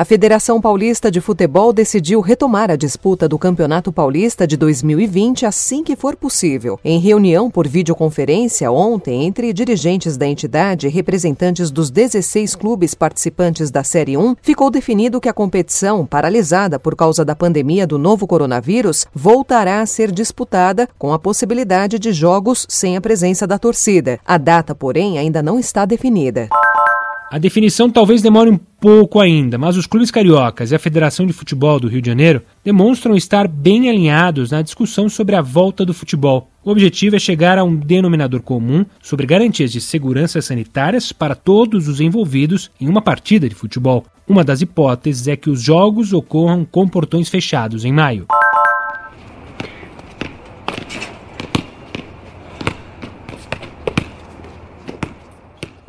A Federação Paulista de Futebol decidiu retomar a disputa do Campeonato Paulista de 2020 assim que for possível. Em reunião por videoconferência ontem entre dirigentes da entidade e representantes dos 16 clubes participantes da Série 1, ficou definido que a competição, paralisada por causa da pandemia do novo coronavírus, voltará a ser disputada com a possibilidade de jogos sem a presença da torcida. A data, porém, ainda não está definida. A definição talvez demore um pouco ainda, mas os clubes cariocas e a Federação de Futebol do Rio de Janeiro demonstram estar bem alinhados na discussão sobre a volta do futebol. O objetivo é chegar a um denominador comum sobre garantias de segurança sanitárias para todos os envolvidos em uma partida de futebol. Uma das hipóteses é que os jogos ocorram com portões fechados em maio.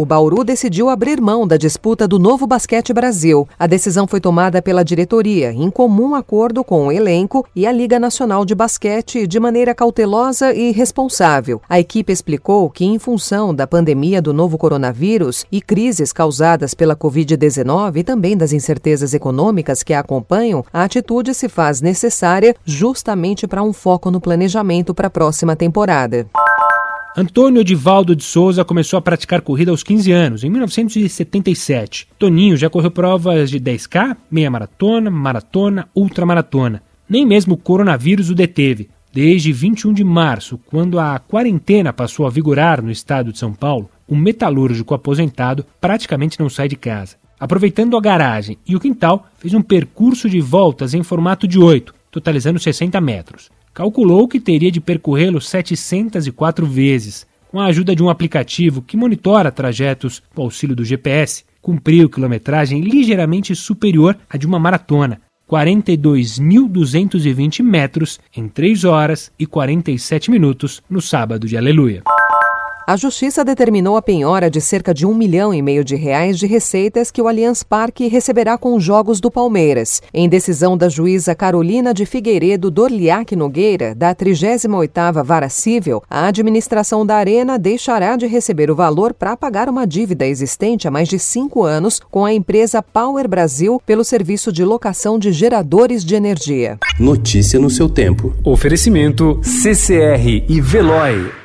O Bauru decidiu abrir mão da disputa do Novo Basquete Brasil. A decisão foi tomada pela diretoria, em comum acordo com o elenco e a Liga Nacional de Basquete, de maneira cautelosa e responsável. A equipe explicou que, em função da pandemia do novo coronavírus e crises causadas pela Covid-19 e também das incertezas econômicas que a acompanham, a atitude se faz necessária justamente para um foco no planejamento para a próxima temporada. Antônio Edivaldo de Souza começou a praticar corrida aos 15 anos, em 1977. Toninho já correu provas de 10K, meia maratona, maratona, ultramaratona. Nem mesmo o coronavírus o deteve. Desde 21 de março, quando a quarentena passou a vigorar no estado de São Paulo, o metalúrgico aposentado praticamente não sai de casa. Aproveitando a garagem e o quintal, fez um percurso de voltas em formato de 8, totalizando 60 metros calculou que teria de percorrê-lo 704 vezes. Com a ajuda de um aplicativo que monitora trajetos com auxílio do GPS, cumpriu quilometragem ligeiramente superior à de uma maratona, 42.220 metros em 3 horas e 47 minutos no sábado de Aleluia. A Justiça determinou a penhora de cerca de um milhão e meio de reais de receitas que o Allianz Parque receberá com os Jogos do Palmeiras. Em decisão da juíza Carolina de Figueiredo Dorliac Nogueira, da 38ª Vara Civil, a administração da Arena deixará de receber o valor para pagar uma dívida existente há mais de cinco anos com a empresa Power Brasil pelo serviço de locação de geradores de energia. Notícia no seu tempo. Oferecimento CCR e Veloy.